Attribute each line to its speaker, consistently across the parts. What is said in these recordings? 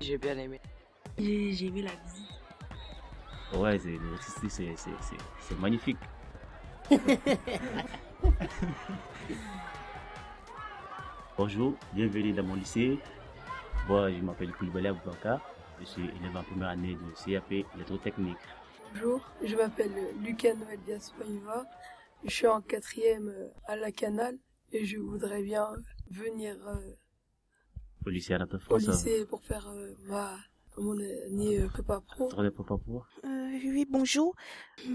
Speaker 1: J'ai bien aimé.
Speaker 2: J'ai aimé la visite.
Speaker 3: Ouais, c'est, le c'est, c'est, c'est, c'est magnifique. Bonjour, bienvenue dans mon lycée. Moi, je m'appelle Koulibaly Aboubakar. Je suis élève en première année de CAP électrotechnique.
Speaker 4: Bonjour, je m'appelle Lucas Noël Dias Je suis en quatrième à la Canal et je voudrais bien venir euh,
Speaker 3: au lycée à
Speaker 4: Au lycée pour faire euh, ma mon année euh, prépa pro.
Speaker 3: prépa pro.
Speaker 5: oui, bonjour.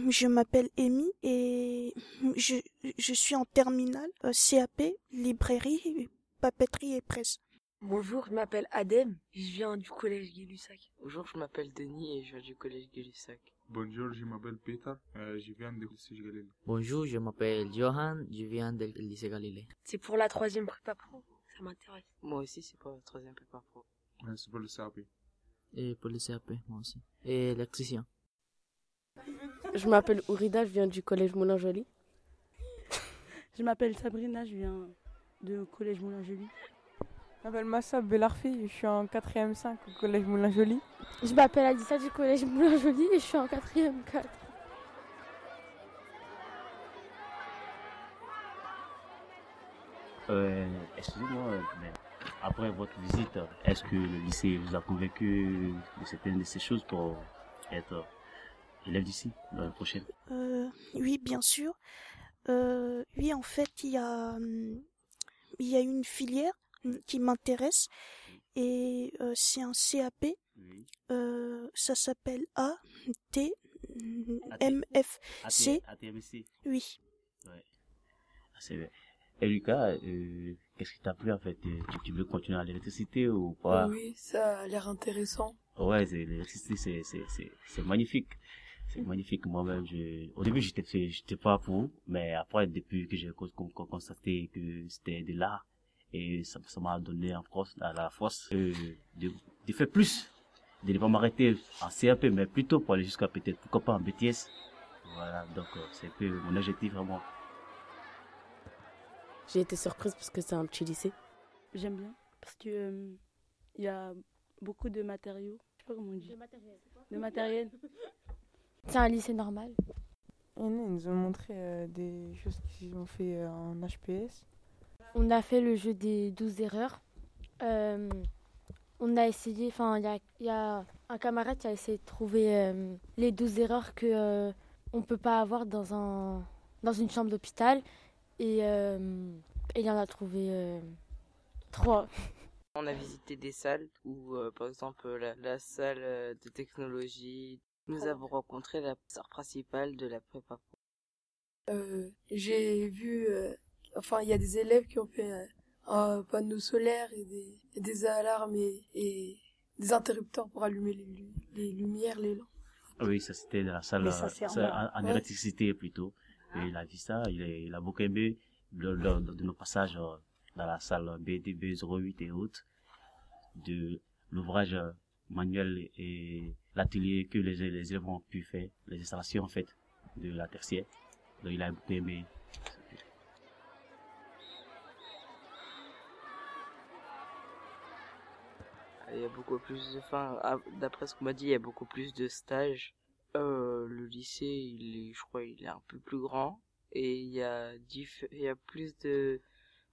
Speaker 5: Je m'appelle Amy et je, je suis en terminale CAP, librairie, papeterie et presse.
Speaker 2: Bonjour, je m'appelle Adem, je viens du collège Gay-Lussac.
Speaker 1: Bonjour, je m'appelle Denis et je viens du collège Gay-Lussac.
Speaker 6: Bonjour, je m'appelle Peter, euh, je viens du lycée Galilée.
Speaker 7: Bonjour, je m'appelle Johan, je viens du lycée Galilée.
Speaker 2: C'est pour la troisième prépa pro, ça m'intéresse.
Speaker 1: Moi aussi, c'est pour la troisième prépa pro.
Speaker 6: c'est pour le CAP.
Speaker 7: Et pour le CAP, moi aussi. Et l'électricien.
Speaker 8: Je m'appelle Ourida, je viens du collège Moulin-Joly.
Speaker 9: je m'appelle Sabrina, je viens du collège Moulin-Joly.
Speaker 10: Je m'appelle Massa Belarfi, je suis en 4ème 5 au collège Moulin-Joly.
Speaker 11: Je m'appelle Adissa du collège Moulin-Joly et je suis en 4ème 4.
Speaker 3: Euh, excusez-moi, mais après votre visite, est-ce que le lycée vous a convaincu de certaines de ces choses pour être élève d'ici l'année prochaine
Speaker 5: euh, Oui, bien sûr. Euh, oui, en fait, il y a, hum, il y a une filière qui m'intéresse et euh, c'est un CAP. Euh, ça s'appelle A T M F C. Oui.
Speaker 3: Ouais. C'est bien. Et Lucas, euh, qu'est-ce qui t'a plu en fait? Tu, tu, veux continuer à l'électricité ou pas?
Speaker 4: Oui, ça a l'air intéressant.
Speaker 3: Ouais, l'électricité c'est magnifique. C'est magnifique moi-même. Je... Au début j'étais j'étais pas pour, mais après depuis que j'ai constaté que c'était de l'art et ça m'a donné en force, à la force euh, de, de faire plus, de ne pas m'arrêter en CAP, mais plutôt pour aller jusqu'à peut-être, pourquoi pas en BTS. Voilà, donc euh, c'est un peu mon objectif vraiment.
Speaker 8: J'ai été surprise parce que c'est un petit lycée.
Speaker 9: J'aime bien parce que euh, il y a beaucoup de matériaux. Je sais pas comment on dit. De matériel. De matériel.
Speaker 11: C'est un lycée normal.
Speaker 10: ils nous ont montré des choses qu'ils ont fait en HPS.
Speaker 11: On a fait le jeu des 12 erreurs. Euh, on a essayé, enfin, il y a, un camarade qui a essayé de trouver euh, les 12 erreurs que euh, on peut pas avoir dans, un, dans une chambre d'hôpital. Et, il en a trouvé trois.
Speaker 1: On a visité des salles où, par exemple, la, salle de technologie, nous avons rencontré la sœur principale de la prépa.
Speaker 4: J'ai vu enfin, il y a des élèves qui ont fait euh, un panneau solaire et des, des alarmes et, des interrupteurs pour allumer les, les lumières, les lampes.
Speaker 3: Ah oui, ça c'était dans la salle en, électricité plutôt. Il a vu ça, il, a beaucoup aimé lors de nos passages euh, dans la salle BDB 08 et autres, de l'ouvrage manuel et l'atelier que les, élèves ont pu faire, les installations en fait de la tertiaire. Donc il a beaucoup aimé
Speaker 1: Il y a beaucoup plus de, d'après ce qu'on m'a dit, il y a beaucoup plus de stages. Euh, le lycée, il est, je crois, il est un peu plus grand et il y a il y a plus de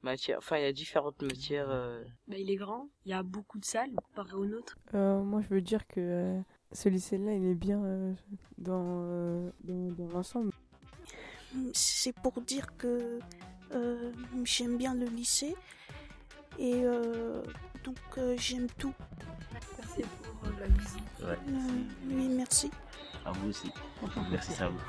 Speaker 1: matières, enfin, il y a différentes matières. Euh.
Speaker 2: Bah, il est grand, il y a beaucoup de salles comparé au nôtre.
Speaker 10: Euh, moi, je veux dire que euh, ce lycée-là, il est bien dans, dans, dans l'ensemble.
Speaker 5: C'est pour dire que j'aime bien le lycée et donc euh, j'aime tout.
Speaker 4: Merci pour la visite.
Speaker 3: Ouais,
Speaker 5: euh, oui, merci.
Speaker 3: À vous aussi. Merci à vous.